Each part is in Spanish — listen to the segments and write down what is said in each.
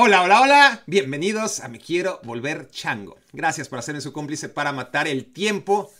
Hola, hola, hola. Bienvenidos a Me Quiero Volver Chango. Gracias por hacerme su cómplice para matar el tiempo.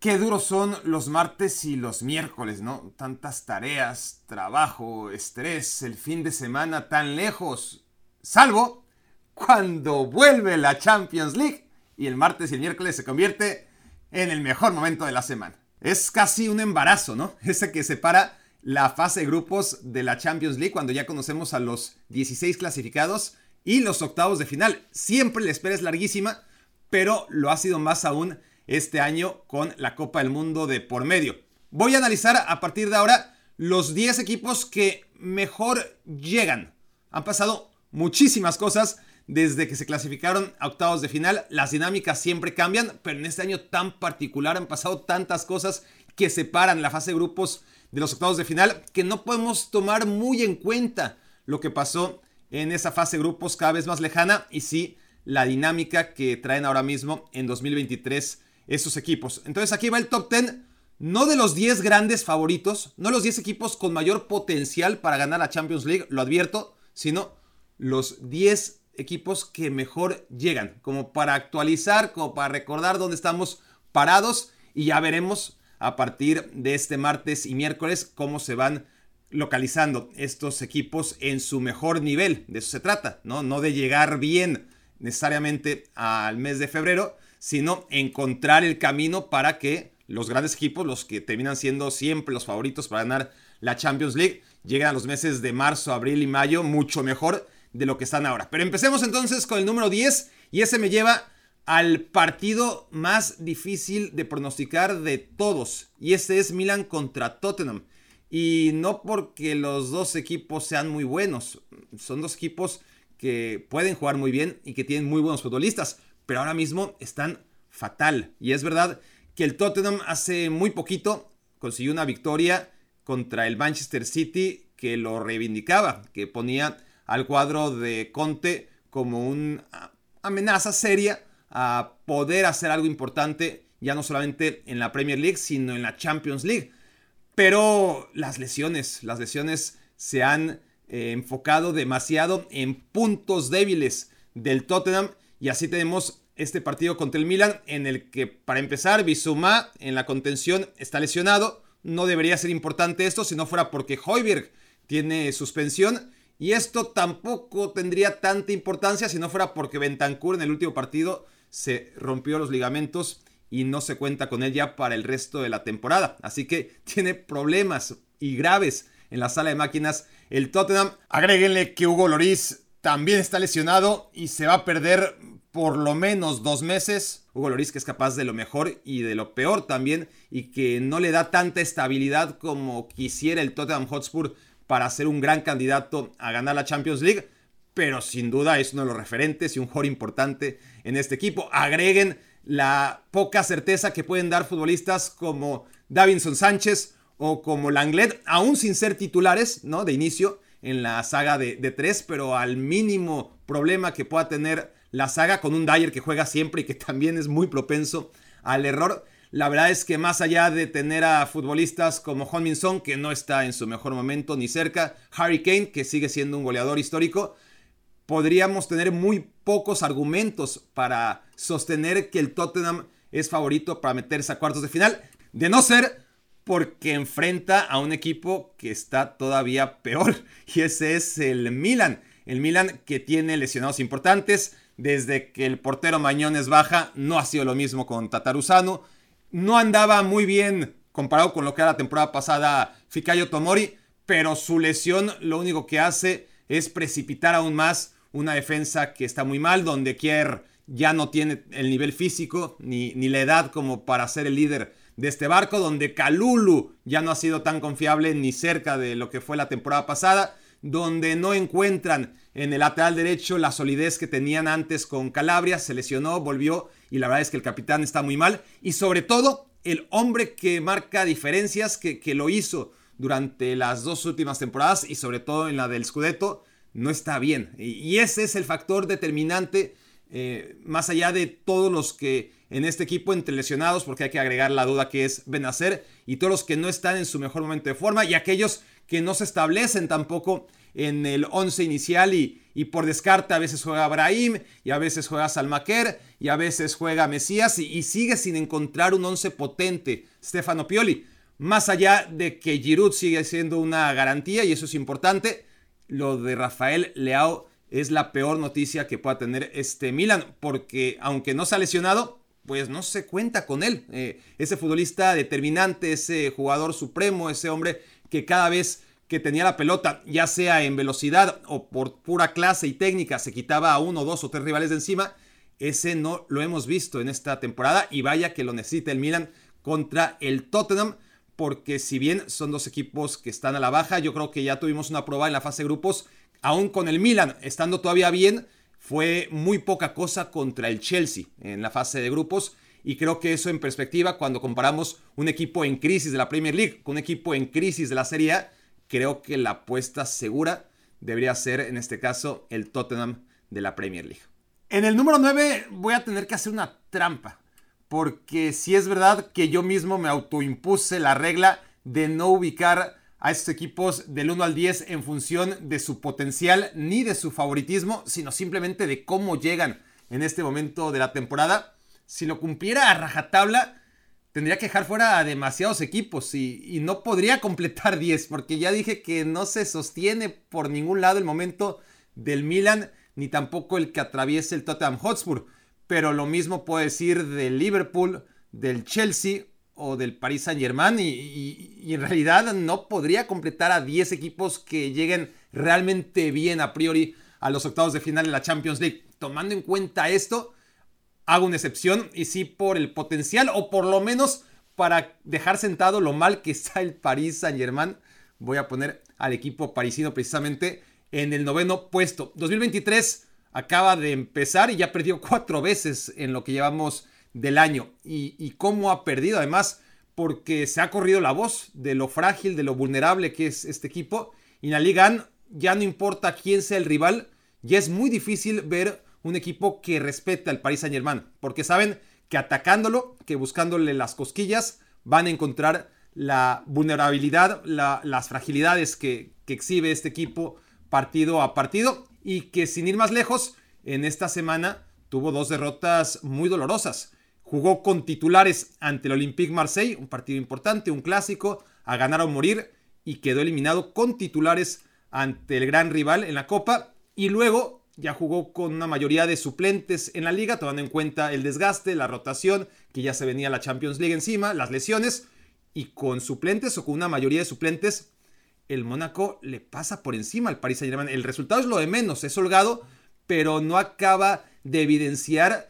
Qué duros son los martes y los miércoles, ¿no? Tantas tareas, trabajo, estrés, el fin de semana tan lejos. Salvo cuando vuelve la Champions League y el martes y el miércoles se convierte en el mejor momento de la semana. Es casi un embarazo, ¿no? Ese que separa la fase de grupos de la Champions League cuando ya conocemos a los 16 clasificados y los octavos de final. Siempre la espera es larguísima, pero lo ha sido más aún este año con la Copa del Mundo de por medio. Voy a analizar a partir de ahora los 10 equipos que mejor llegan. Han pasado muchísimas cosas desde que se clasificaron a octavos de final. Las dinámicas siempre cambian, pero en este año tan particular han pasado tantas cosas que separan la fase de grupos de los octavos de final que no podemos tomar muy en cuenta lo que pasó en esa fase de grupos cada vez más lejana y sí la dinámica que traen ahora mismo en 2023 esos equipos. Entonces aquí va el top 10, no de los 10 grandes favoritos, no los 10 equipos con mayor potencial para ganar la Champions League, lo advierto, sino los 10 equipos que mejor llegan, como para actualizar, como para recordar dónde estamos parados y ya veremos a partir de este martes y miércoles cómo se van localizando estos equipos en su mejor nivel. De eso se trata, ¿no? No de llegar bien necesariamente al mes de febrero, sino encontrar el camino para que los grandes equipos, los que terminan siendo siempre los favoritos para ganar la Champions League, lleguen a los meses de marzo, abril y mayo mucho mejor de lo que están ahora. Pero empecemos entonces con el número 10 y ese me lleva al partido más difícil de pronosticar de todos. Y este es Milan contra Tottenham. Y no porque los dos equipos sean muy buenos. Son dos equipos que pueden jugar muy bien y que tienen muy buenos futbolistas. Pero ahora mismo están fatal. Y es verdad que el Tottenham hace muy poquito consiguió una victoria contra el Manchester City que lo reivindicaba, que ponía al cuadro de Conte como una amenaza seria a poder hacer algo importante, ya no solamente en la Premier League, sino en la Champions League. Pero las lesiones, las lesiones se han eh, enfocado demasiado en puntos débiles del Tottenham. Y así tenemos este partido contra el Milan en el que para empezar Bissouma en la contención está lesionado, no debería ser importante esto si no fuera porque Hoiberg tiene suspensión. Y esto tampoco tendría tanta importancia si no fuera porque Bentancur en el último partido se rompió los ligamentos y no se cuenta con él ya para el resto de la temporada. Así que tiene problemas y graves en la sala de máquinas el Tottenham. Agréguenle que Hugo Loris también está lesionado y se va a perder por lo menos dos meses. Hugo Loris que es capaz de lo mejor y de lo peor también y que no le da tanta estabilidad como quisiera el Tottenham Hotspur para ser un gran candidato a ganar la Champions League pero sin duda es uno de los referentes y un jugador importante en este equipo. Agreguen la poca certeza que pueden dar futbolistas como Davinson Sánchez o como Langlet, aún sin ser titulares, ¿no? De inicio en la saga de, tres, pero al mínimo problema que pueda tener la saga con un Dyer que juega siempre y que también es muy propenso al error. La verdad es que más allá de tener a futbolistas como Son, que no está en su mejor momento ni cerca, Harry Kane, que sigue siendo un goleador histórico, podríamos tener muy pocos argumentos para sostener que el Tottenham es favorito para meterse a cuartos de final, de no ser porque enfrenta a un equipo que está todavía peor, y ese es el Milan. El Milan que tiene lesionados importantes, desde que el portero Mañones baja, no ha sido lo mismo con Tataruzano, no andaba muy bien comparado con lo que era la temporada pasada Fikayo Tomori, pero su lesión lo único que hace es precipitar aún más una defensa que está muy mal, donde Kier ya no tiene el nivel físico ni, ni la edad como para ser el líder de este barco, donde Kalulu ya no ha sido tan confiable ni cerca de lo que fue la temporada pasada, donde no encuentran en el lateral derecho la solidez que tenían antes con Calabria, se lesionó, volvió y la verdad es que el capitán está muy mal. Y sobre todo el hombre que marca diferencias, que, que lo hizo durante las dos últimas temporadas y sobre todo en la del Scudetto, no está bien. Y ese es el factor determinante, eh, más allá de todos los que en este equipo entre lesionados, porque hay que agregar la duda que es Benacer, y todos los que no están en su mejor momento de forma, y aquellos que no se establecen tampoco en el 11 inicial y, por descarte a veces juega Brahim y a veces juega Salmaquer y a veces juega Mesías y, y sigue sin encontrar un 11 potente Stefano Pioli. Más allá de que Giroud sigue siendo una garantía y eso es importante, lo de Rafael Leao es la peor noticia que pueda tener este Milan, porque aunque no se ha lesionado, pues no se cuenta con él. Eh, ese futbolista determinante, ese jugador supremo, ese hombre que cada vez que tenía la pelota, ya sea en velocidad o por pura clase y técnica, se quitaba a uno, dos o tres rivales de encima, ese no lo hemos visto en esta temporada y vaya que lo necesita el Milan contra el Tottenham porque si bien son dos equipos que están a la baja, yo creo que ya tuvimos una prueba en la fase de grupos, aún con el Milan estando todavía bien, fue muy poca cosa contra el Chelsea en la fase de grupos. Y creo que eso en perspectiva, cuando comparamos un equipo en crisis de la Premier League con un equipo en crisis de la Serie A, creo que la apuesta segura debería ser en este caso el Tottenham de la Premier League. En el número 9 voy a tener que hacer una trampa porque si es verdad que yo mismo me autoimpuse la regla de no ubicar a estos equipos del 1 al 10 en función de su potencial ni de su favoritismo, sino simplemente de cómo llegan en este momento de la temporada. Si lo cumpliera a rajatabla, tendría que dejar fuera a demasiados equipos y, y, no podría completar 10, porque ya dije que no se sostiene por ningún lado el momento del Milan, ni tampoco el que atraviese el Tottenham Hotspur pero lo mismo puedo decir del Liverpool, del Chelsea o del Paris Saint Germain y, en realidad no podría completar a 10 equipos que lleguen realmente bien a priori a los octavos de final de la Champions League. Tomando en cuenta esto, hago una excepción y sí por el potencial o por lo menos para dejar sentado lo mal que está el Paris Saint Germain, voy a poner al equipo parisino precisamente en el noveno puesto. 2023 acaba de empezar y ya perdió cuatro veces en lo que llevamos del año. Y, cómo ha perdido además, porque se ha corrido la voz de lo frágil, de lo vulnerable que es este equipo. Y en la Liga ya no importa quién sea el rival, ya es muy difícil ver un equipo que respeta al Paris Saint Germain, porque saben que atacándolo, que buscándole las cosquillas, van a encontrar la vulnerabilidad, las fragilidades que, que exhibe este equipo partido a partido y que sin ir más lejos, en esta semana tuvo dos derrotas muy dolorosas. Jugó con titulares ante el Olympique Marseille, un partido importante, un clásico, a ganar o morir, y quedó eliminado con titulares ante el gran rival en la Copa. Y luego ya jugó con una mayoría de suplentes en la liga, tomando en cuenta el desgaste, la rotación, que ya se venía la Champions League encima, las lesiones, y con suplentes o con una mayoría de suplentes el Mónaco le pasa por encima al Paris Saint-Germain. El resultado es lo de menos, es holgado, pero no acaba de evidenciar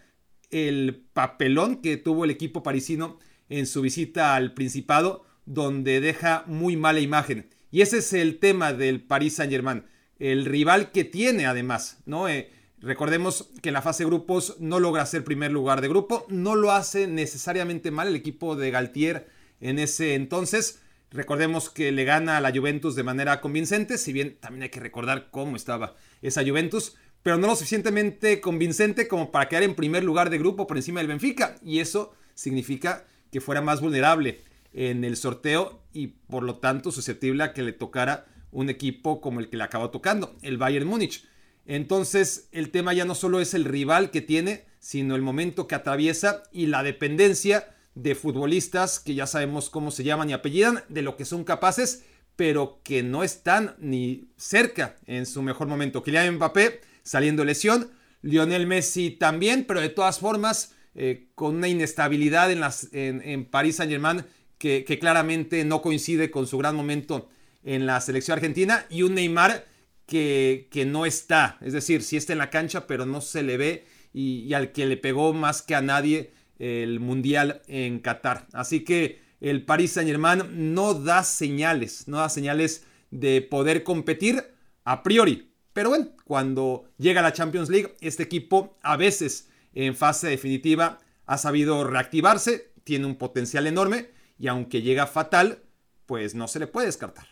el papelón que tuvo el equipo parisino en su visita al Principado, donde deja muy mala imagen. Y ese es el tema del Paris Saint-Germain, el rival que tiene además, ¿no? Eh, recordemos que en la fase de grupos no logra ser primer lugar de grupo, no lo hace necesariamente mal el equipo de Galtier en ese entonces, Recordemos que le gana a la Juventus de manera convincente, si bien también hay que recordar cómo estaba esa Juventus, pero no lo suficientemente convincente como para quedar en primer lugar de grupo por encima del Benfica. Y eso significa que fuera más vulnerable en el sorteo y por lo tanto susceptible a que le tocara un equipo como el que le acabó tocando, el Bayern Múnich. Entonces el tema ya no solo es el rival que tiene, sino el momento que atraviesa y la dependencia de futbolistas que ya sabemos cómo se llaman y apellidan, de lo que son capaces, pero que no están ni cerca en su mejor momento. Kylian Mbappé saliendo lesión, Lionel Messi también, pero de todas formas eh, con una inestabilidad en, las, en, París Saint Germain que, que, claramente no coincide con su gran momento en la selección argentina y un Neymar que, que no está, es decir, sí está en la cancha, pero no se le ve y al que le pegó más que a nadie el Mundial en Qatar. Así que el Paris Saint Germain no da señales, no da señales de poder competir a priori. Pero bueno, cuando llega la Champions League, este equipo a veces en fase definitiva ha sabido reactivarse, tiene un potencial enorme y aunque llega fatal, pues no se le puede descartar.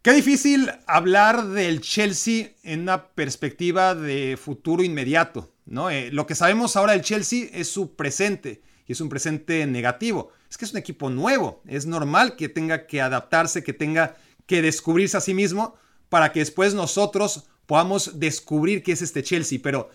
Qué difícil hablar del Chelsea en una perspectiva de futuro inmediato. ¿No? Eh, lo que sabemos ahora del Chelsea es su presente y es un presente negativo. Es que es un equipo nuevo. Es normal que tenga que adaptarse, que tenga que descubrirse a sí mismo, para que después nosotros podamos descubrir qué es este Chelsea, pero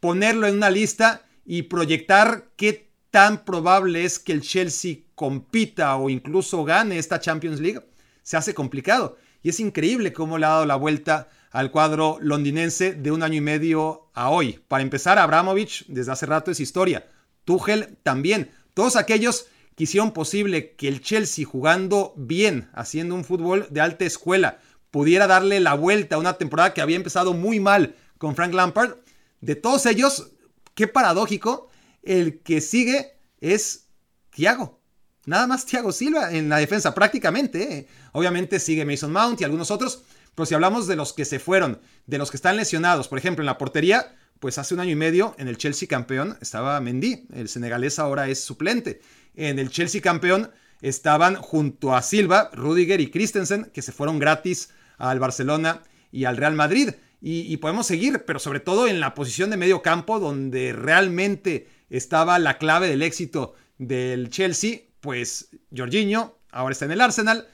ponerlo en una lista y proyectar qué tan probable es que el Chelsea compita o incluso gane esta Champions League, se hace complicado. Y es increíble cómo le ha dado la vuelta al cuadro londinense de un año y medio a hoy. Para empezar, Abramovich desde hace rato es historia. Tuchel también. Todos aquellos que hicieron posible que el Chelsea jugando bien, haciendo un fútbol de alta escuela, pudiera darle la vuelta a una temporada que había empezado muy mal con Frank Lampard. De todos ellos, qué paradójico, el que sigue es Thiago. Nada más Thiago Silva en la defensa, prácticamente. ¿eh? Obviamente sigue Mason Mount y algunos otros, pero si hablamos de los que se fueron, de los que están lesionados, por ejemplo, en la portería, pues hace un año y medio en el Chelsea campeón estaba Mendy, el senegalés ahora es suplente. En el Chelsea campeón estaban junto a Silva, Rudiger y Christensen, que se fueron gratis al Barcelona y al Real Madrid. Y, podemos seguir, pero sobre todo en la posición de medio campo, donde realmente estaba la clave del éxito del Chelsea, pues Jorginho ahora está en el Arsenal.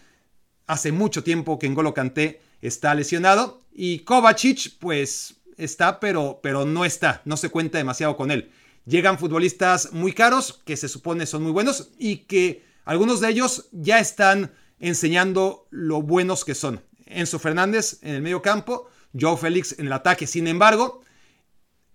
Hace mucho tiempo que N'Golo Kanté está lesionado y Kovacic pues está, pero, pero no está, no se cuenta demasiado con él. Llegan futbolistas muy caros que se supone son muy buenos y que algunos de ellos ya están enseñando lo buenos que son. Enzo Fernández en el medio campo, Joe Félix en el ataque. Sin embargo,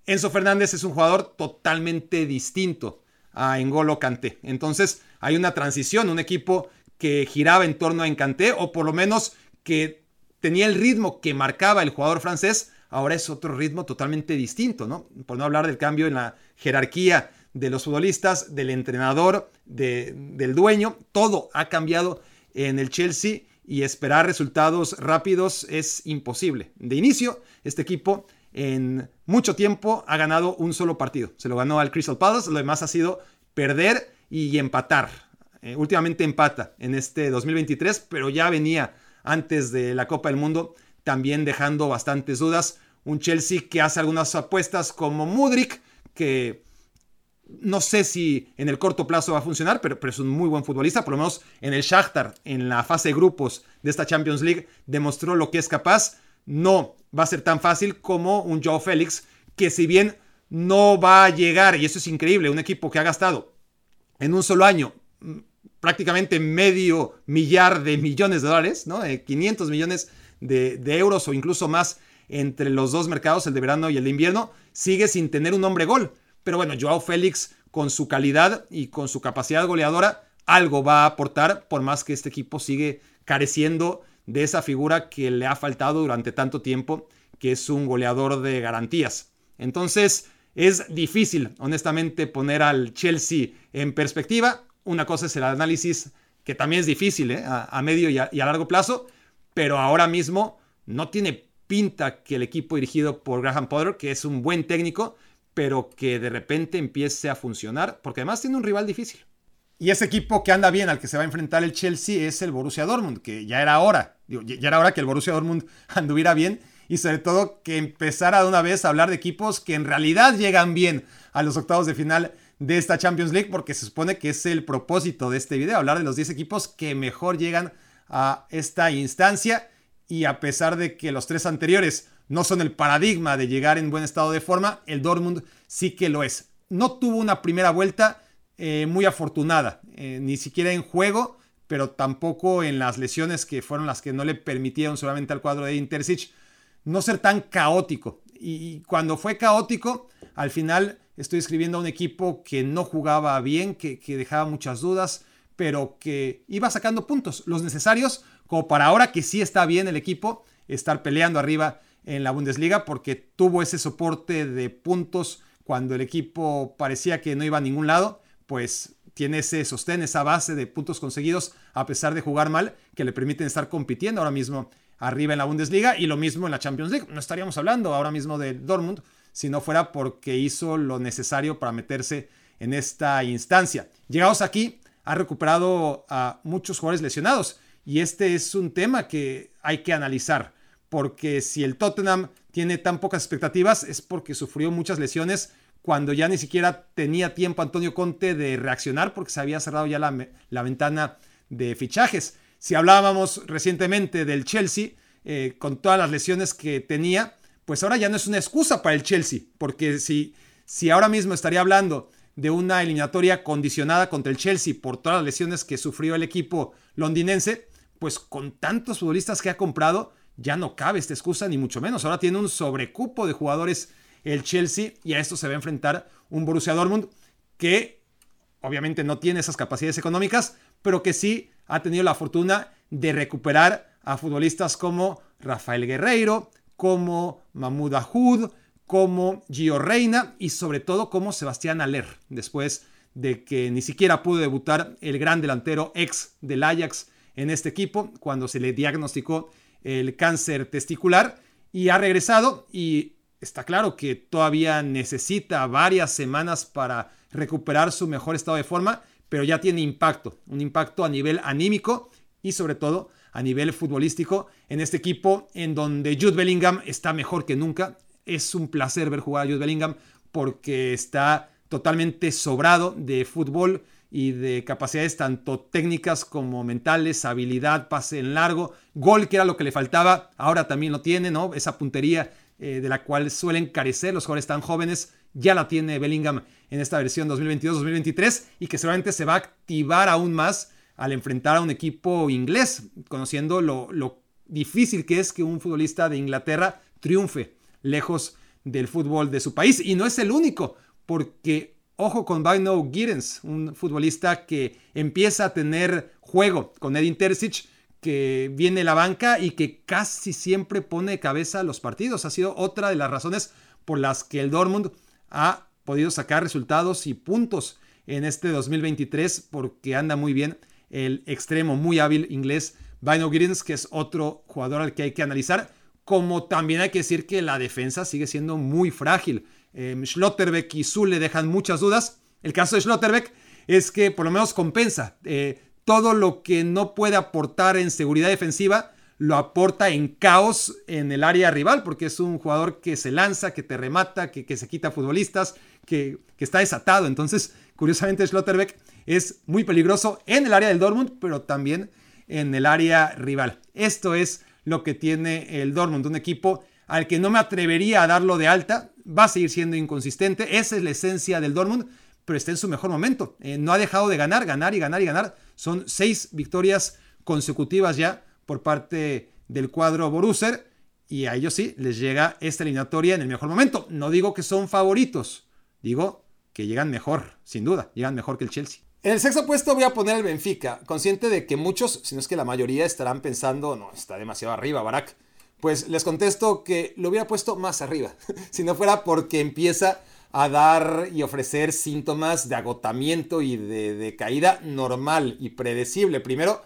Enzo Fernández es un jugador totalmente distinto a Engolo Kanté. Entonces hay una transición, un equipo que giraba en torno a Encanté o por lo menos que tenía el ritmo que marcaba el jugador francés, ahora es otro ritmo totalmente distinto, ¿no? Por no hablar del cambio en la jerarquía de los futbolistas, del entrenador, del dueño, todo ha cambiado en el Chelsea y esperar resultados rápidos es imposible. De inicio, este equipo en mucho tiempo ha ganado un solo partido. Se lo ganó al Crystal Palace, lo demás ha sido perder y empatar. Eh, últimamente empata en este 2023, pero ya venía antes de la Copa del Mundo también dejando bastantes dudas. Un Chelsea que hace algunas apuestas como Mudrik, que no sé si en el corto plazo va a funcionar, pero, es un muy buen futbolista. Por lo menos en el Shakhtar, en la fase de grupos de esta Champions League, demostró lo que es capaz. No va a ser tan fácil como un Joe Félix, que si bien no va a llegar, y eso es increíble, un equipo que ha gastado en un solo año prácticamente medio millar de millones de dólares, ¿no? 500 millones de, de, euros o incluso más entre los dos mercados, el de verano y el de invierno, sigue sin tener un hombre gol. Pero bueno, Joao Félix, con su calidad y con su capacidad goleadora, algo va a aportar, por más que este equipo sigue careciendo de esa figura que le ha faltado durante tanto tiempo, que es un goleador de garantías. Entonces, es difícil, honestamente, poner al Chelsea en perspectiva. Una cosa es el análisis, que también es difícil ¿eh? a, medio y a, largo plazo, pero ahora mismo no tiene pinta que el equipo dirigido por Graham Potter, que es un buen técnico, pero que de repente empiece a funcionar, porque además tiene un rival difícil. Y ese equipo que anda bien al que se va a enfrentar el Chelsea es el Borussia Dortmund, que ya era hora, ya era hora que el Borussia Dortmund anduviera bien y sobre todo que empezara de una vez a hablar de equipos que en realidad llegan bien a los octavos de final de esta Champions League, porque se supone que es el propósito de este video, hablar de los 10 equipos que mejor llegan a esta instancia y a pesar de que los tres anteriores no son el paradigma de llegar en buen estado de forma, el Dortmund sí que lo es. No tuvo una primera vuelta eh, muy afortunada, eh, ni siquiera en juego, pero tampoco en las lesiones que fueron las que no le permitieron solamente al cuadro de Intercich no ser tan caótico. Y, cuando fue caótico, al final estoy escribiendo a un equipo que no jugaba bien, que, dejaba muchas dudas, pero que iba sacando puntos, los necesarios, como para ahora que sí está bien el equipo, estar peleando arriba en la Bundesliga, porque tuvo ese soporte de puntos cuando el equipo parecía que no iba a ningún lado pues tiene ese sostén, esa base de puntos conseguidos a pesar de jugar mal, que le permiten estar compitiendo ahora mismo arriba en la Bundesliga y lo mismo en la Champions League. No estaríamos hablando ahora mismo de Dortmund si no fuera porque hizo lo necesario para meterse en esta instancia. Llegados aquí, ha recuperado a muchos jugadores lesionados y este es un tema que hay que analizar porque si el Tottenham tiene tan pocas expectativas es porque sufrió muchas lesiones cuando ya ni siquiera tenía tiempo Antonio Conte de reaccionar porque se había cerrado ya la, ventana de fichajes. Si hablábamos recientemente del Chelsea, eh, con todas las lesiones que tenía, pues ahora ya no es una excusa para el Chelsea, porque si, si ahora mismo estaría hablando de una eliminatoria condicionada contra el Chelsea por todas las lesiones que sufrió el equipo londinense, pues con tantos futbolistas que ha comprado, ya no cabe esta excusa, ni mucho menos. Ahora tiene un sobrecupo de jugadores el Chelsea y a esto se va a enfrentar un Borussia Dortmund que obviamente no tiene esas capacidades económicas, pero que sí ha tenido la fortuna de recuperar a futbolistas como Rafael Guerreiro, como Mahmoud Ahud, como Gio Reina y sobre todo como Sebastián Aller, después de que ni siquiera pudo debutar el gran delantero ex del Ajax en este equipo cuando se le diagnosticó el cáncer testicular y ha regresado y está claro que todavía necesita varias semanas para recuperar su mejor estado de forma, pero ya tiene impacto, un impacto a nivel anímico y sobre todo a nivel futbolístico en este equipo en donde Jude Bellingham está mejor que nunca. Es un placer ver jugar a Jude Bellingham porque está totalmente sobrado de fútbol y de capacidades tanto técnicas como mentales, habilidad, pase en largo, gol que era lo que le faltaba, ahora también lo tiene, ¿no? Esa puntería eh, de la cual suelen carecer los jugadores tan jóvenes, ya la tiene Bellingham en esta versión 2022-2023 y que seguramente se va a activar aún más al enfrentar a un equipo inglés, conociendo lo, difícil que es que un futbolista de Inglaterra triunfe lejos del fútbol de su país. Y no es el único, porque ojo con Bino Giddens, un futbolista que empieza a tener juego con Edin Terzic, que viene a la banca y que casi siempre pone cabeza a los partidos. Ha sido otra de las razones por las que el Dortmund ha podido sacar resultados y puntos en este 2023 porque anda muy bien el extremo muy hábil inglés Bino Giddens, que es otro jugador al que hay que analizar. Como también hay que decir que la defensa sigue siendo muy frágil. Eh, Schlotterbeck y Zule dejan muchas dudas. El caso de Schlotterbeck es que por lo menos compensa. Eh, todo lo que no puede aportar en seguridad defensiva lo aporta en caos en el área rival, porque es un jugador que se lanza, que te remata, que, se quita futbolistas, que, que, está desatado. Entonces, curiosamente, Schlotterbeck es muy peligroso en el área del Dortmund, pero también en el área rival. Esto es lo que tiene el Dortmund, un equipo al que no me atrevería a darlo de alta, va a seguir siendo inconsistente, esa es la esencia del Dortmund, pero está en su mejor momento. Eh, no ha dejado de ganar, ganar y ganar y ganar. Son seis victorias consecutivas ya por parte del cuadro Borusser y a ellos sí les llega esta eliminatoria en el mejor momento. No digo que son favoritos, digo que llegan mejor, sin duda, llegan mejor que el Chelsea. En el sexto puesto voy a poner el Benfica, consciente de que muchos, si no es que la mayoría, estarán pensando, no, está demasiado arriba, Barak. Pues les contesto que lo hubiera puesto más arriba, si no fuera porque empieza a dar y ofrecer síntomas de agotamiento y de, caída normal y predecible. Primero,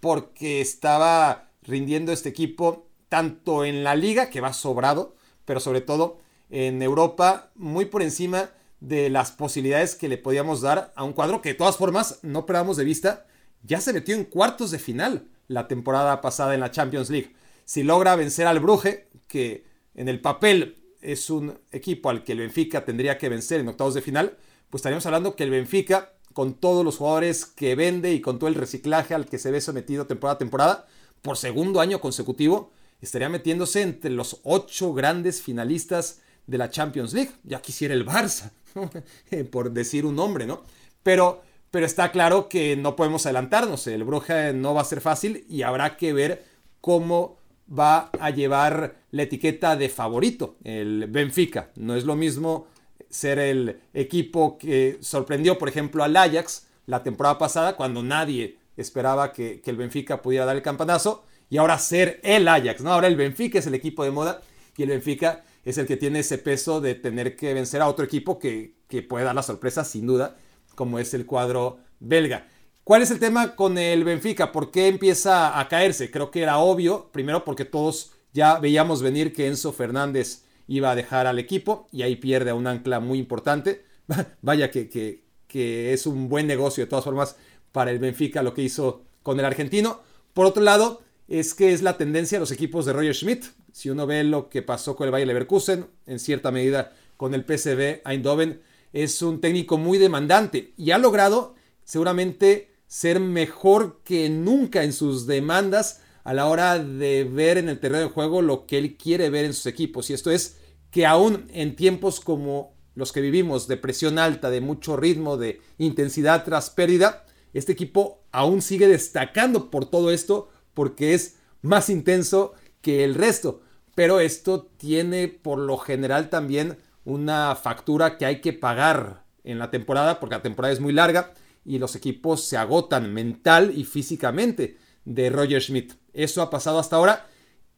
porque estaba rindiendo este equipo tanto en la liga, que va sobrado, pero sobre todo en Europa, muy por encima de las posibilidades que le podíamos dar a un cuadro que de todas formas, no perdamos de vista, ya se metió en cuartos de final la temporada pasada en la Champions League. Si logra vencer al Bruje, que en el papel es un equipo al que el Benfica tendría que vencer en octavos de final, pues estaríamos hablando que el Benfica, con todos los jugadores que vende y con todo el reciclaje al que se ve sometido temporada a temporada, por segundo año consecutivo, estaría metiéndose entre los ocho grandes finalistas de la Champions League. Ya quisiera el Barça, por decir un nombre, ¿no? Pero, pero está claro que no podemos adelantarnos. El Bruja no va a ser fácil y habrá que ver cómo va a llevar la etiqueta de favorito el Benfica. No es lo mismo ser el equipo que sorprendió, por ejemplo, al Ajax la temporada pasada, cuando nadie esperaba que, el Benfica pudiera dar el campanazo, y ahora ser el Ajax, ¿no? Ahora el Benfica es el equipo de moda y el Benfica es el que tiene ese peso de tener que vencer a otro equipo que, puede dar la sorpresa, sin duda, como es el cuadro belga. ¿Cuál es el tema con el Benfica? ¿Por qué empieza a caerse? Creo que era obvio, primero porque todos ya veíamos venir que Enzo Fernández iba a dejar al equipo y ahí pierde a un ancla muy importante. Vaya que, que, que es un buen negocio de todas formas para el Benfica lo que hizo con el argentino. Por otro lado, es que es la tendencia de los equipos de Roger Schmidt. Si uno ve lo que pasó con el Bayer Leverkusen, en cierta medida con el PSV Eindhoven, es un técnico muy demandante y ha logrado seguramente ser mejor que nunca en sus demandas a la hora de ver en el terreno de juego lo que él quiere ver en sus equipos. Y esto es que aún en tiempos como los que vivimos, de presión alta, de mucho ritmo, de intensidad tras pérdida, este equipo aún sigue destacando por todo esto porque es más intenso que el resto. Pero esto tiene por lo general también una factura que hay que pagar en la temporada porque la temporada es muy larga y los equipos se agotan mental y físicamente de Roger Schmidt. Eso ha pasado hasta ahora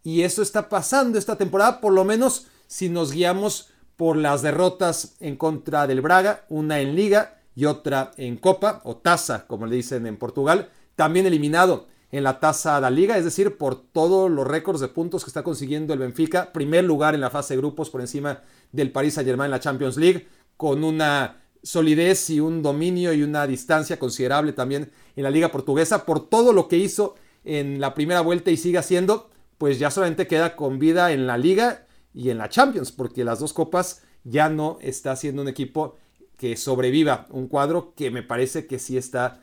y eso está pasando esta temporada, por lo menos si nos guiamos por las derrotas en contra del Braga, una en liga y otra en copa o taza, como le dicen en Portugal, también eliminado en la taza de la liga, es decir, por todos los récords de puntos que está consiguiendo el Benfica, primer lugar en la fase de grupos por encima del Paris Saint-Germain en la Champions League, con una solidez y un dominio y una distancia considerable también en la liga portuguesa por todo lo que hizo en la primera vuelta y sigue haciendo, pues ya solamente queda con vida en la liga y en la Champions, porque las dos copas ya no está siendo un equipo que sobreviva, un cuadro que me parece que sí está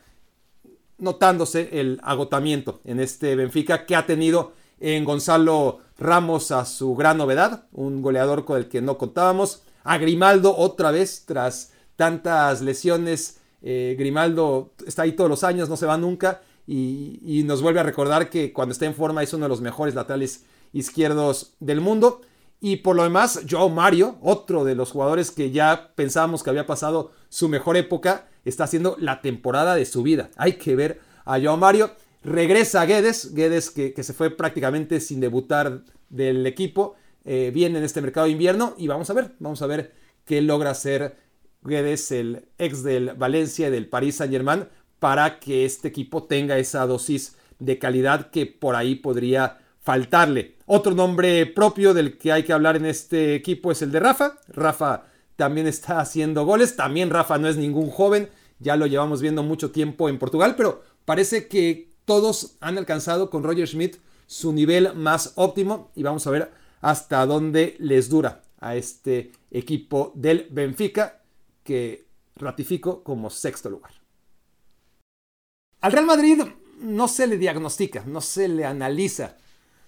notándose el agotamiento en este Benfica que ha tenido en Gonzalo Ramos a su gran novedad, un goleador con el que no contábamos, a Grimaldo otra vez tras tantas lesiones, eh, Grimaldo está ahí todos los años, no se va nunca y, y, nos vuelve a recordar que cuando está en forma es uno de los mejores laterales izquierdos del mundo. Y por lo demás, Joao Mario, otro de los jugadores que ya pensábamos que había pasado su mejor época, está haciendo la temporada de su vida. Hay que ver a Joao Mario. Regresa Guedes, Guedes que, se fue prácticamente sin debutar del equipo, eh, viene en este mercado de invierno y vamos a ver, vamos a ver qué logra hacer Guedes, el ex del Valencia y del Paris Saint Germain, para que este equipo tenga esa dosis de calidad que por ahí podría faltarle. Otro nombre propio del que hay que hablar en este equipo es el de Rafa. Rafa también está haciendo goles. También Rafa no es ningún joven. Ya lo llevamos viendo mucho tiempo en Portugal, pero parece que todos han alcanzado con Roger Schmidt su nivel más óptimo y vamos a ver hasta dónde les dura a este equipo del Benfica que ratifico como sexto lugar. Al Real Madrid no se le diagnostica, no se le analiza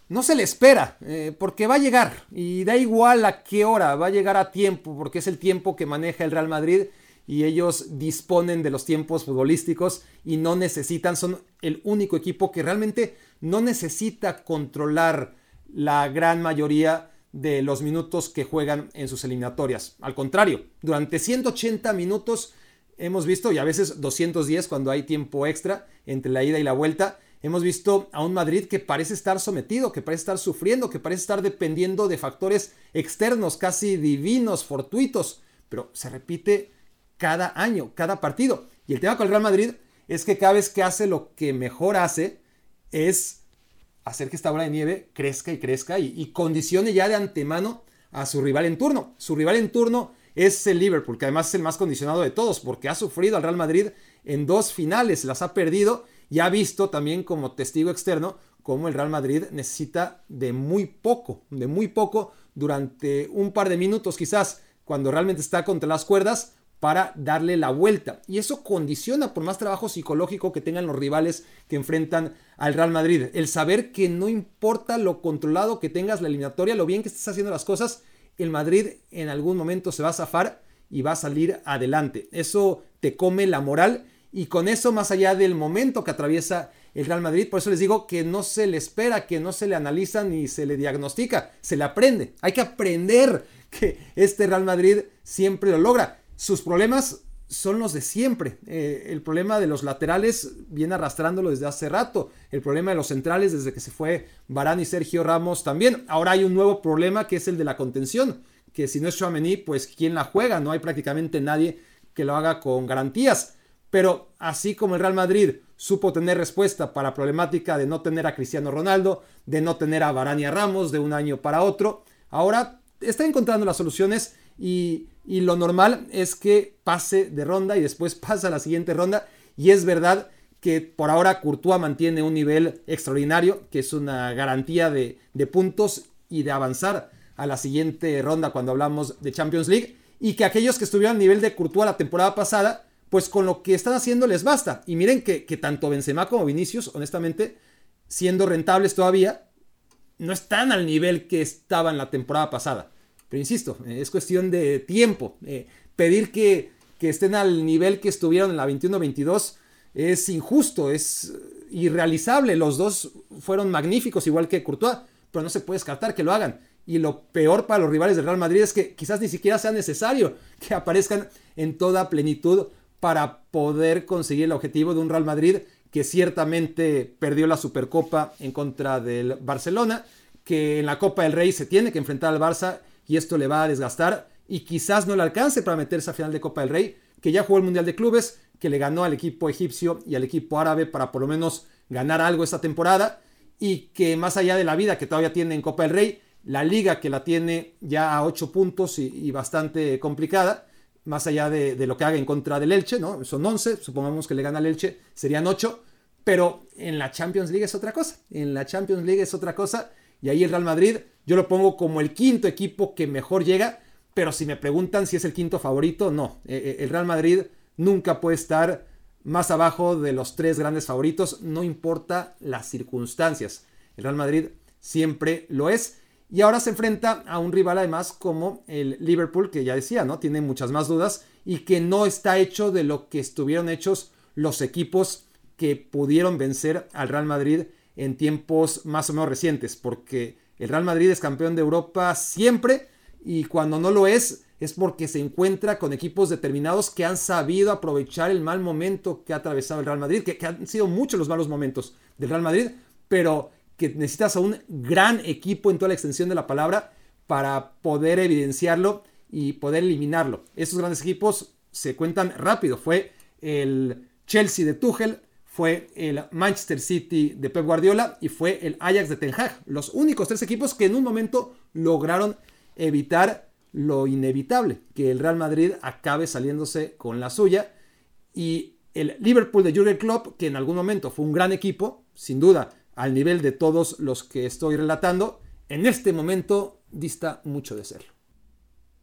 no se le espera, eh, porque va a llegar y da igual a qué hora, va a llegar a tiempo, porque es el tiempo que maneja el Real Madrid y ellos disponen de los tiempos futbolísticos y no necesitan, son el único equipo que realmente no necesita controlar la gran mayoría de los minutos que juegan en sus eliminatorias. Al contrario, durante 180 minutos hemos visto, y a veces 210 cuando hay tiempo extra entre la ida y la vuelta, Hemos visto a un Madrid que parece estar sometido, que parece estar sufriendo, que parece estar dependiendo de factores externos, casi divinos, fortuitos, pero se repite cada año, cada partido. Y el tema con el Real Madrid es que cada vez que hace lo que mejor hace es hacer que esta bola de nieve crezca y crezca y, y condicione ya de antemano a su rival en turno. Su rival en turno es el Liverpool, que además es el más condicionado de todos, porque ha sufrido al Real Madrid en dos finales, las ha perdido y ha visto también como testigo externo cómo el Real Madrid necesita de muy poco, de muy poco durante un par de minutos quizás, cuando realmente está contra las cuerdas para darle la vuelta. Y eso condiciona por más trabajo psicológico que tengan los rivales que enfrentan al Real Madrid. El saber que no importa lo controlado que tengas la eliminatoria, lo bien que estés haciendo las cosas, el Madrid en algún momento se va a zafar y va a salir adelante. Eso te come la moral y con eso, más allá del momento que atraviesa el Real Madrid, por eso les digo que no se le espera, que no se le analiza ni se le diagnostica, se le aprende. Hay que aprender que este Real Madrid siempre lo logra. Sus problemas son los de siempre. Eh, el problema de los laterales viene arrastrándolo desde hace rato. El problema de los centrales desde que se fue Barán y Sergio Ramos también. Ahora hay un nuevo problema que es el de la contención. Que si no es Chouameni, pues ¿quién la juega? No hay prácticamente nadie que lo haga con garantías. Pero así como el Real Madrid supo tener respuesta para la problemática de no tener a Cristiano Ronaldo, de no tener a Varane Ramos de un año para otro, ahora está encontrando las soluciones y, y lo normal es que pase de ronda y después pasa a la siguiente ronda. Y es verdad que por ahora Courtois mantiene un nivel extraordinario, que es una garantía de, de, puntos y de avanzar a la siguiente ronda cuando hablamos de Champions League, y que aquellos que estuvieron a nivel de Courtois la temporada pasada, pues con lo que están haciendo les basta. Y miren que, tanto Benzema como Vinicius, honestamente, siendo rentables todavía, no están al nivel que estaban la temporada pasada. Pero insisto, es cuestión de tiempo. Eh, pedir que, que, estén al nivel que estuvieron en la 21-22 es injusto, es irrealizable. Los dos fueron magníficos, igual que Courtois, pero no se puede descartar que lo hagan. Y lo peor para los rivales del Real Madrid es que quizás ni siquiera sea necesario que aparezcan en toda plenitud para poder conseguir el objetivo de un Real Madrid que ciertamente perdió la Supercopa en contra del Barcelona, que en la Copa del Rey se tiene que enfrentar al Barça y esto le va a desgastar y quizás no le alcance para meterse a final de Copa del Rey, que ya jugó el Mundial de Clubes, que le ganó al equipo egipcio y al equipo árabe para por lo menos ganar algo esta temporada y que más allá de la vida que todavía tiene en Copa del Rey, la liga que la tiene ya a 8 puntos y, bastante complicada, más allá de, lo que haga en contra del Elche, ¿no? Son 11, supongamos que le gana al Elche, serían 8, pero en la Champions League es otra cosa, en la Champions League es otra cosa, y ahí el Real Madrid yo lo pongo como el quinto equipo que mejor llega, pero si me preguntan si es el quinto favorito, no, e, e, el Real Madrid nunca puede estar más abajo de los tres grandes favoritos, no importa las circunstancias. El Real Madrid siempre lo es. Y ahora se enfrenta a un rival además como el Liverpool, que ya decía, ¿no? Tiene muchas más dudas y que no está hecho de lo que estuvieron hechos los equipos que pudieron vencer al Real Madrid en tiempos más o menos recientes, porque el Real Madrid es campeón de Europa siempre y cuando no lo es es porque se encuentra con equipos determinados que han sabido aprovechar el mal momento que ha atravesado el Real Madrid, que, han sido muchos los malos momentos del Real Madrid, pero que necesitas a un gran equipo en toda la extensión de la palabra para poder evidenciarlo y poder eliminarlo. Estos grandes equipos se cuentan rápido. Fue el Chelsea de Tuchel, fue el Manchester City de Pep Guardiola y fue el Ajax de Ten Hag. Los únicos tres equipos que en un momento lograron evitar lo inevitable, que el Real Madrid acabe saliéndose con la suya y el Liverpool de Jurgen Klopp, que en algún momento fue un gran equipo, sin duda, al nivel de todos los que estoy relatando, en este momento dista mucho de serlo.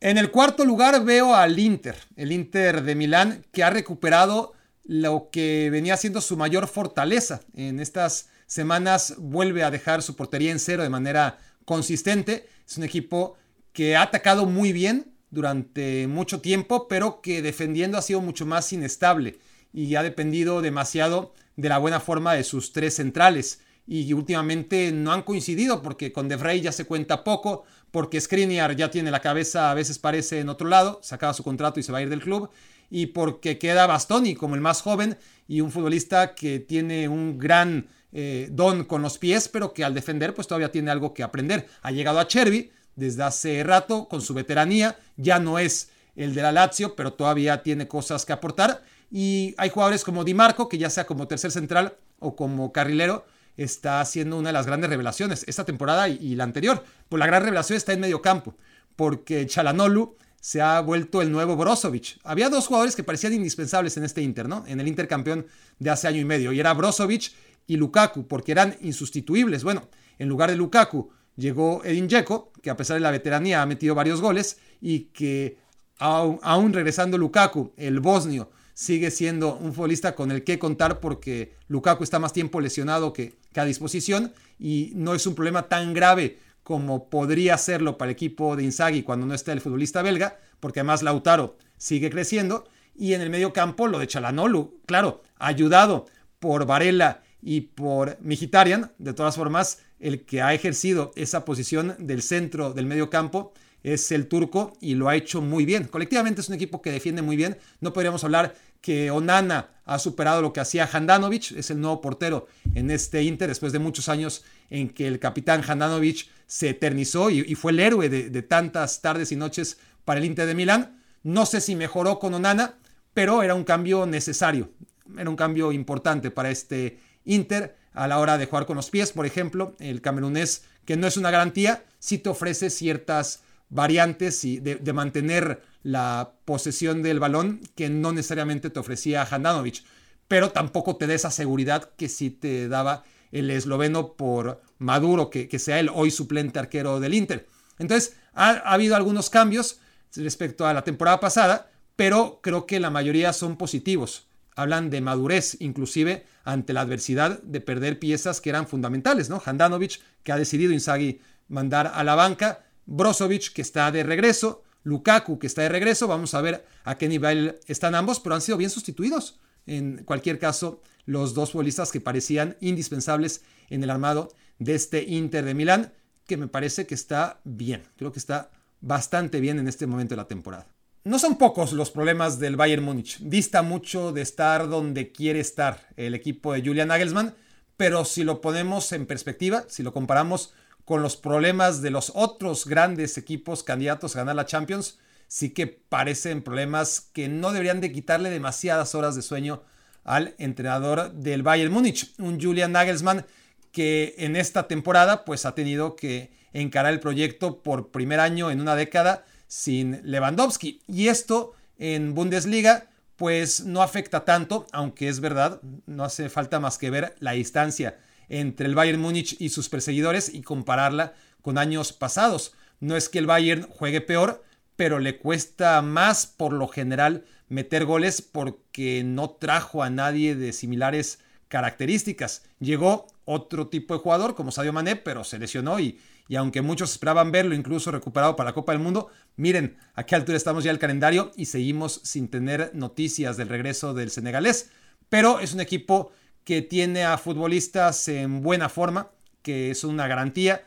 En el cuarto lugar veo al Inter, el Inter de Milán, que ha recuperado lo que venía siendo su mayor fortaleza. En estas semanas vuelve a dejar su portería en cero de manera consistente. Es un equipo que ha atacado muy bien durante mucho tiempo, pero que defendiendo ha sido mucho más inestable y ha dependido demasiado de la buena forma de sus tres centrales. Y últimamente no han coincidido porque con De Vrij ya se cuenta poco, porque Skriniar ya tiene la cabeza, a veces parece en otro lado, se su contrato y se va a ir del club, y porque queda Bastoni como el más joven y un futbolista que tiene un gran eh, don con los pies, pero que al defender pues todavía tiene algo que aprender. Ha llegado a Chervi, desde hace rato con su veteranía. Ya no es el de la Lazio, pero todavía tiene cosas que aportar. Y hay jugadores como Di Marco, que ya sea como tercer central o como carrilero, está haciendo una de las grandes revelaciones esta temporada y, la anterior. Pues la gran revelación está en medio campo, porque Chalanolu se ha vuelto el nuevo Brozovic. Había dos jugadores que parecían indispensables en este Inter, ¿no? En el Inter campeón de hace año y medio, y era Brozovic y Lukaku, porque eran insustituibles. Bueno, en lugar de Lukaku, llegó Edin Dzeko, que a pesar de la veteranía ha metido varios goles y que aún regresando Lukaku, el bosnio, sigue siendo un futbolista con el que contar porque Lukaku está más tiempo lesionado que, a disposición y no es un problema tan grave como podría serlo para el equipo de Inzaghi cuando no está el futbolista belga, porque además Lautaro sigue creciendo. Y en el medio campo lo de Chalanolu, claro, ayudado por Varela y por Migitarian, de todas formas, el que ha ejercido esa posición del centro del medio campo es el turco y lo ha hecho muy bien. Colectivamente es un equipo que defiende muy bien. No podríamos hablar que Onana ha superado lo que hacía Handanovic, es el nuevo portero en este Inter después de muchos años en que el capitán Handanovic se eternizó y, fue el héroe de, tantas tardes y noches para el Inter de Milán. No sé si mejoró con Onana, pero era un cambio necesario, era un cambio importante para este Inter a la hora de jugar con los pies, por ejemplo, el camerunés, que no es una garantía, sí te ofrece ciertas variantes y de, mantener la posesión del balón que no necesariamente te ofrecía Handanovic, pero tampoco te da esa seguridad que sí te daba el esloveno por Maduro, que, sea el hoy suplente arquero del Inter. Entonces, ha, ha habido algunos cambios respecto a la temporada pasada, pero creo que la mayoría son positivos. hablan de madurez, inclusive ante la adversidad de perder piezas que eran fundamentales, ¿no? Handanovic, que ha decidido Inzaghi mandar a la banca, Brozovic, que está de regreso, Lukaku, que está de regreso, vamos a ver a qué nivel están ambos, pero han sido bien sustituidos. En cualquier caso, los dos futbolistas que parecían indispensables en el armado de este Inter de Milán, que me parece que está bien, creo que está bastante bien en este momento de la temporada. No son pocos los problemas del Bayern Múnich. Dista mucho de estar donde quiere estar el equipo de Julian Nagelsmann, pero si lo ponemos en perspectiva, si lo comparamos con los problemas de los otros grandes equipos candidatos a ganar la Champions, sí que parecen problemas que no deberían de quitarle demasiadas horas de sueño al entrenador del Bayern Múnich, un Julian Nagelsmann que en esta temporada pues ha tenido que encarar el proyecto por primer año en una década sin Lewandowski. Y esto en Bundesliga pues no afecta tanto, aunque es verdad, no hace falta más que ver la distancia entre el Bayern Múnich y sus perseguidores y compararla con años pasados. No es que el Bayern juegue peor, pero le cuesta más por lo general meter goles porque no trajo a nadie de similares características. Llegó otro tipo de jugador como Sadio Mané, pero se lesionó y, y aunque muchos esperaban verlo incluso recuperado para la Copa del Mundo, miren a qué altura estamos ya el calendario y seguimos sin tener noticias del regreso del senegalés. Pero es un equipo que tiene a futbolistas en buena forma, que es una garantía.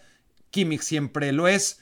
Kimmich siempre lo es.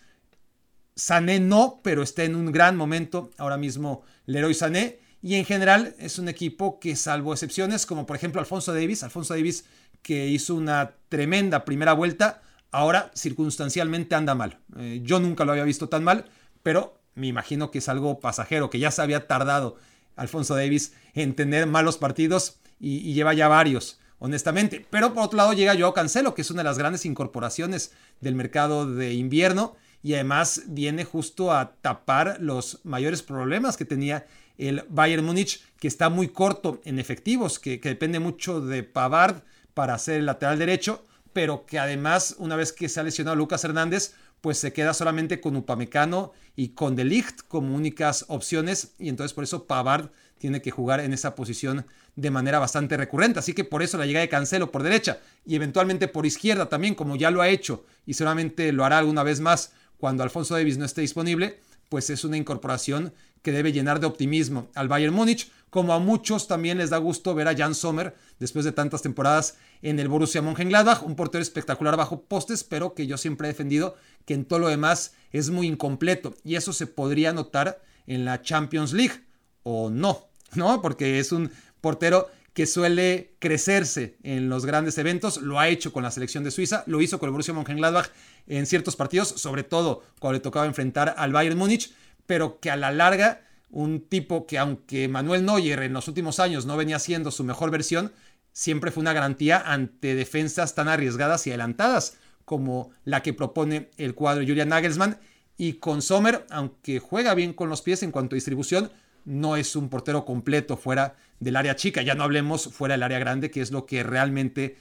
Sané no, pero está en un gran momento ahora mismo Leroy Sané. Y en general es un equipo que salvo excepciones, como por ejemplo Alfonso Davis, Alfonso Davis que hizo una tremenda primera vuelta, ahora circunstancialmente anda mal. Eh, yo nunca lo había visto tan mal, pero me imagino que es algo pasajero, que ya se había tardado Alfonso Davis en tener malos partidos y, lleva ya varios, honestamente. Pero por otro lado llega Joao Cancelo, que es una de las grandes incorporaciones del mercado de invierno y además viene justo a tapar los mayores problemas que tenía el Bayern Múnich, que está muy corto en efectivos, que, depende mucho de Pavard para ser el lateral derecho, pero que además, una vez que se ha lesionado Lucas Hernández, pues se queda solamente con Upamecano y con De Ligt como únicas opciones, y entonces por eso Pavard tiene que jugar en esa posición de manera bastante recurrente. Así que por eso la llegada de Cancelo por derecha y eventualmente por izquierda también, como ya lo ha hecho y seguramente lo hará alguna vez más cuando Alfonso Davis no esté disponible, pues es una incorporación que debe llenar de optimismo al Bayern Múnich, como a muchos también les da gusto ver a Jan Sommer después de tantas temporadas en el Borussia Mönchengladbach, un portero espectacular bajo postes, pero que yo siempre he defendido que en todo lo demás es muy incompleto y eso se podría notar en la Champions League o no, ¿no? Porque es un portero que suele crecerse en los grandes eventos, lo ha hecho con la selección de Suiza, lo hizo con el Borussia Mönchengladbach en ciertos partidos, sobre todo cuando le tocaba enfrentar al Bayern Múnich, pero que a la larga un tipo que aunque Manuel Neuer en los últimos años no venía siendo su mejor versión, siempre fue una garantía ante defensas tan arriesgadas y adelantadas como la que propone el cuadro Julian Nagelsmann y con Sommer, aunque juega bien con los pies en cuanto a distribución, no es un portero completo fuera del área chica, ya no hablemos fuera del área grande, que es lo que realmente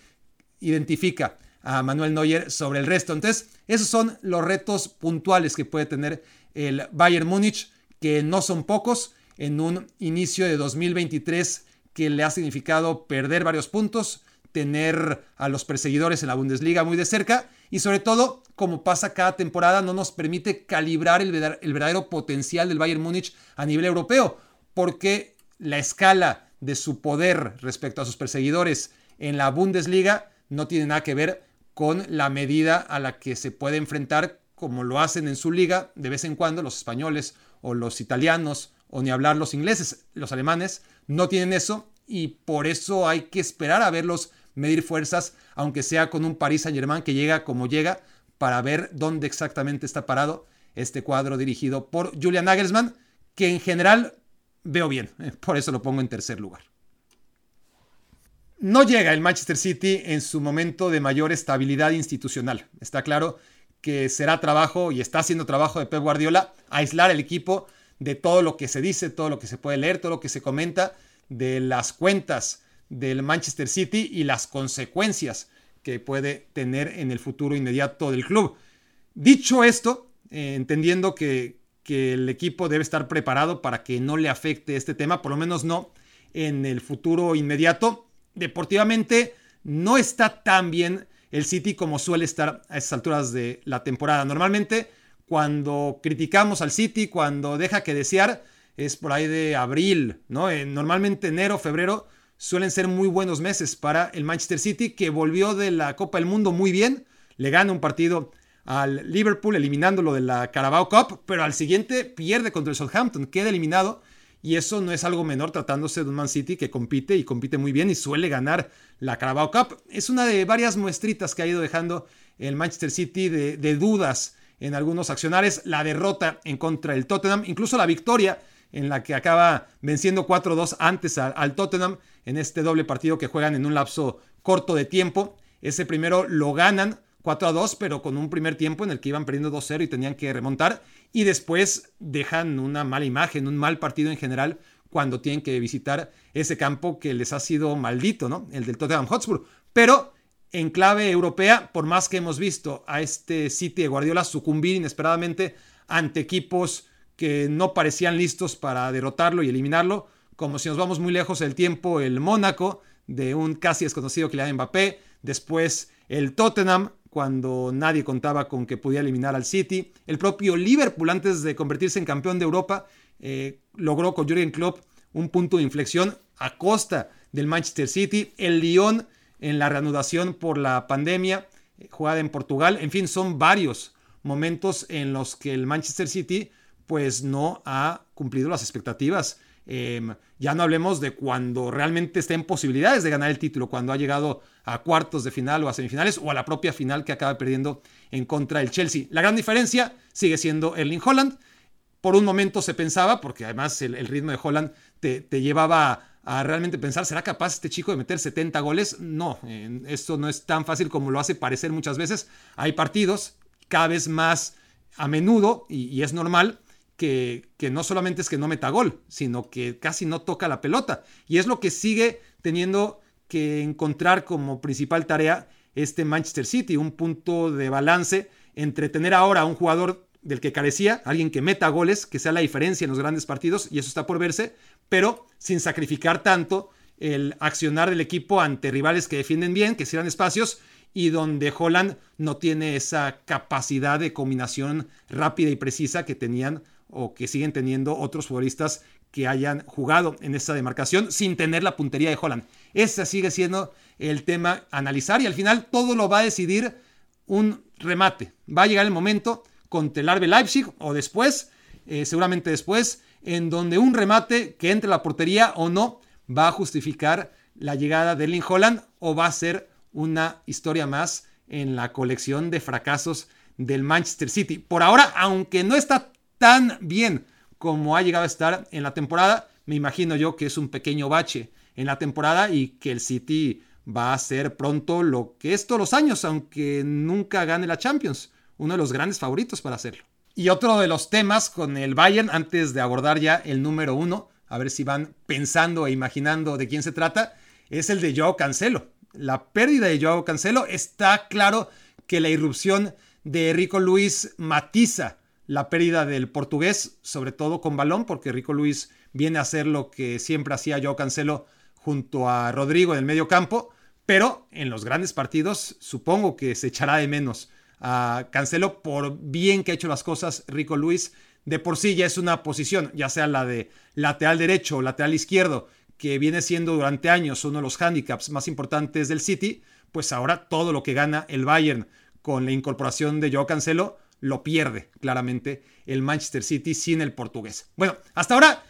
identifica a Manuel Neuer sobre el resto. Entonces, esos son los retos puntuales que puede tener el Bayern Múnich, que no son pocos, en un inicio de 2023 que le ha significado perder varios puntos, tener a los perseguidores en la Bundesliga muy de cerca y sobre todo, como pasa cada temporada, no nos permite calibrar el, verdadero potencial del Bayern Múnich a nivel europeo, porque la escala de su poder respecto a sus perseguidores en la Bundesliga no tiene nada que ver con la medida a la que se puede enfrentar como lo hacen en su liga de vez en cuando los españoles o los italianos o ni hablar los ingleses, los alemanes no tienen eso y por eso hay que esperar a verlos medir fuerzas, aunque sea con un Paris Saint Germain que llega como llega, para ver dónde exactamente está parado este cuadro dirigido por Julian Nagelsmann, que en general veo bien, eh, por eso lo pongo en tercer lugar. No llega el Manchester City en su momento de mayor estabilidad institucional. Está claro que será trabajo y está haciendo trabajo de Pep Guardiola aislar el equipo de todo lo que se dice, todo lo que se puede leer, todo lo que se comenta, de las cuentas del Manchester City y las consecuencias que puede tener en el futuro inmediato del club. Dicho esto, eh, entendiendo que, que el equipo debe estar preparado para que no le afecte este tema, por lo menos no en el futuro inmediato. Deportivamente no está tan bien el City como suele estar a esas alturas de la temporada. Normalmente cuando criticamos al City, cuando deja que desear, es por ahí de abril, ¿no? Eh, normalmente enero, febrero suelen ser muy buenos meses para el Manchester City, que volvió de la Copa del Mundo muy bien, le gana un partido al Liverpool eliminándolo de la Carabao Cup, pero al siguiente pierde contra el Southampton, queda eliminado. Y eso no es algo menor tratándose de un Man City que compite y compite muy bien y suele ganar la Carabao Cup. Es una de varias muestritas que ha ido dejando el Manchester City de, dudas en algunos accionares, la derrota en contra del Tottenham, incluso la victoria en la que acaba venciendo 4-2 antes al Tottenham en este doble partido que juegan en un lapso corto de tiempo. Ese primero lo ganan 4-2, pero con un primer tiempo en el que iban perdiendo 2-0 y tenían que remontar. Y después dejan una mala imagen, un mal partido en general cuando tienen que visitar ese campo que les ha sido maldito, ¿no? El del Tottenham Hotspur. Pero en clave europea, por más que hemos visto a este City de Guardiola sucumbir inesperadamente ante equipos que no parecían listos para derrotarlo y eliminarlo, como si nos vamos muy lejos del tiempo, el Mónaco de un casi desconocido Kylian Mbappé, después el Tottenham cuando nadie contaba con que podía eliminar al City, el propio Liverpool antes de convertirse en campeón de Europa eh, logró con Jürgen Klopp un punto de inflexión a costa del Manchester City, el Lyon en la reanudación por la pandemia, eh, jugada en Portugal, en fin, son varios momentos en los que el Manchester City pues no ha cumplido las expectativas. Em, ya no hablemos de cuando realmente está en posibilidades de ganar el título, cuando ha llegado a cuartos de final o a semifinales o a la propia final que acaba perdiendo en contra del Chelsea. La gran diferencia sigue siendo Erling Holland. Por un momento se pensaba, porque además el, ritmo de Holland te, llevaba a realmente pensar, ¿será capaz este chico de meter 70 goles? No, esto no es tan fácil como lo hace parecer muchas veces. Hay partidos cada vez más a menudo, y es normal, que, no solamente es que no meta gol, sino que casi no toca la pelota. Y es lo que sigue teniendo que encontrar como principal tarea este Manchester City, un punto de balance entre tener ahora un jugador del que carecía, alguien que meta goles, que sea la diferencia en los grandes partidos, y eso está por verse, pero sin sacrificar tanto el accionar del equipo ante rivales que defienden bien, que cierran espacios, y donde Holland no tiene esa capacidad de combinación rápida y precisa que tenían o que siguen teniendo otros futbolistas que hayan jugado en esa demarcación sin tener la puntería de Holland. Ese sigue siendo el tema a analizar y al final todo lo va a decidir un remate. Va a llegar el momento con el Arbe Leipzig o después, eh, seguramente después, en donde un remate que entre la portería o no va a justificar la llegada de Erling Holland o va a ser una historia más en la colección de fracasos del Manchester City. Por ahora, aunque no está tan bien como ha llegado a estar en la temporada. Me imagino yo que es un pequeño bache en la temporada y que el City va a ser pronto lo que es todos los años, aunque nunca gane la Champions. Uno de los grandes favoritos para hacerlo. Y otro de los temas con el Bayern, antes de abordar ya el número uno, a ver si van pensando e imaginando de quién se trata, es el de Joao Cancelo. La pérdida de Joao Cancelo está claro que la irrupción de Rico Luis matiza la pérdida del portugués, sobre todo con balón, porque Rico Luis viene a hacer lo que siempre hacía yo Cancelo junto a Rodrigo en el medio campo, pero en los grandes partidos supongo que se echará de menos a Cancelo por bien que ha hecho las cosas Rico Luis. De por sí ya es una posición, ya sea la de lateral derecho o lateral izquierdo, que viene siendo durante años uno de los handicaps más importantes del City, pues ahora todo lo que gana el Bayern con la incorporación de Joao Cancelo lo pierde claramente el Manchester City sin el portugués. Bueno, hasta ahora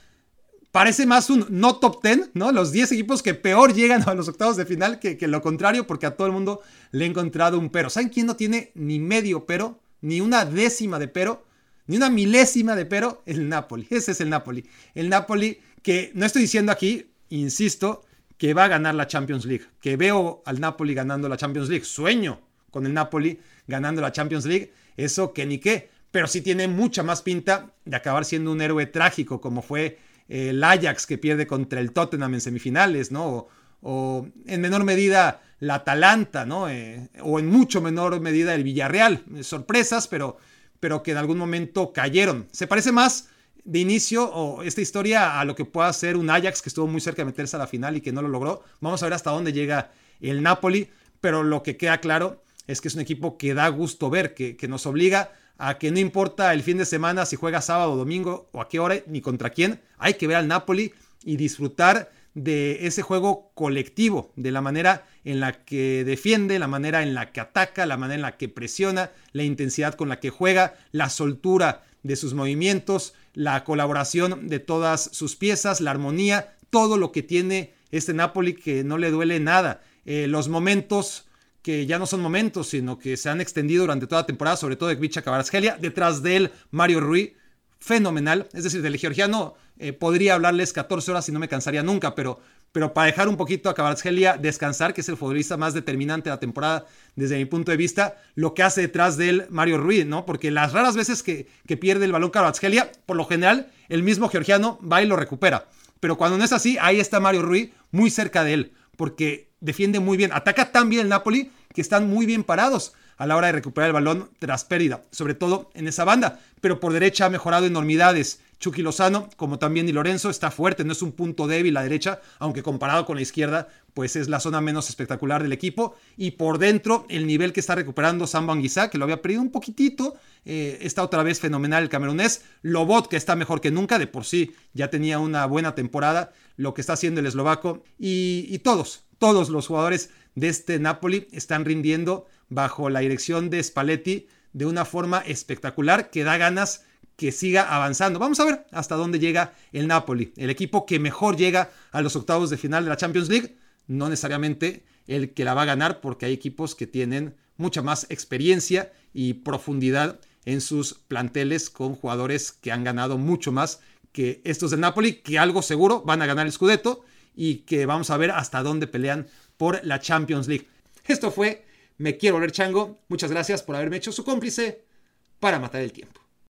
parece más un no top 10, ¿no? Los 10 equipos que peor llegan a los octavos de final que, lo contrario, porque a todo el mundo le he encontrado un pero. ¿Saben quién no tiene ni medio pero? Ni una décima de pero, ni una milésima de pero, el Napoli. Ese es el Napoli. El Napoli que no estoy diciendo aquí, insisto, que va a ganar la Champions League, que veo al Napoli ganando la Champions League. Sueño con el Napoli ganando la Champions League, eso que ni qué, pero sí tiene mucha más pinta de acabar siendo un héroe trágico como fue eh, el Ajax que pierde contra el Tottenham en semifinales, ¿no? O, en menor medida la Atalanta, ¿no? Eh, o en mucho menor medida el Villarreal. Sorpresas, pero, pero que en algún momento cayeron. Se parece más de inicio o esta historia a lo que pueda ser un Ajax que estuvo muy cerca de meterse a la final y que no lo logró. Vamos a ver hasta dónde llega el Napoli, pero lo que queda claro es que es un equipo que da gusto ver, que, nos obliga a que no importa el fin de semana si juega sábado domingo o a qué hora ni contra quién, hay que ver al Napoli y disfrutar de ese juego colectivo, de la manera en la que defiende, la manera en la que ataca, la manera en la que presiona, la intensidad con la que juega, la soltura de sus movimientos, la colaboración de todas sus piezas, la armonía, todo lo que tiene este Napoli que no le duele nada. Eh, los momentos que ya no son momentos, sino que se han extendido durante toda la temporada, sobre todo de Gvicha Kvaratskhelia, detrás de él Mario Rui, fenomenal, es decir, del georgiano eh, podría hablarles 14 horas y no me cansaría nunca, pero, pero para dejar un poquito a Kvaratskhelia descansar, que es el futbolista más determinante de la temporada desde mi punto de vista, lo que hace detrás de él Mario Ruiz, ¿no? Porque las raras veces que, que pierde el balón Kvaratskhelia, por lo general, el mismo georgiano va y lo recupera. Pero cuando no es así, ahí está Mario Ruiz muy cerca de él, porque defiende muy bien, ataca tan bien el Napoli que están muy bien parados a la hora de recuperar el balón tras pérdida, sobre todo en esa banda. Pero por derecha ha mejorado enormidades. Chucky Lozano, como también Di Lorenzo, está fuerte, no es un punto débil la derecha, aunque comparado con la izquierda, pues es la zona menos espectacular del equipo. Y por dentro, el nivel que está recuperando Sam Banguisa, que lo había perdido un poquitito, eh, está otra vez fenomenal el camerunés. Lobot, que está mejor que nunca, de por sí ya tenía una buena temporada, lo que está haciendo el eslovaco. Y, y todos, todos los jugadores de este Napoli están rindiendo bajo la dirección de Spalletti de una forma espectacular que da ganas que siga avanzando. Vamos a ver hasta dónde llega el Napoli, el equipo que mejor llega a los octavos de final de la Champions League, no necesariamente el que la va a ganar porque hay equipos que tienen mucha más experiencia y profundidad en sus planteles con jugadores que han ganado mucho más que estos del Napoli, que algo seguro van a ganar el Scudetto y que vamos a ver hasta dónde pelean por la Champions League. Esto fue me quiero volver chango. Muchas gracias por haberme hecho su cómplice para matar el tiempo.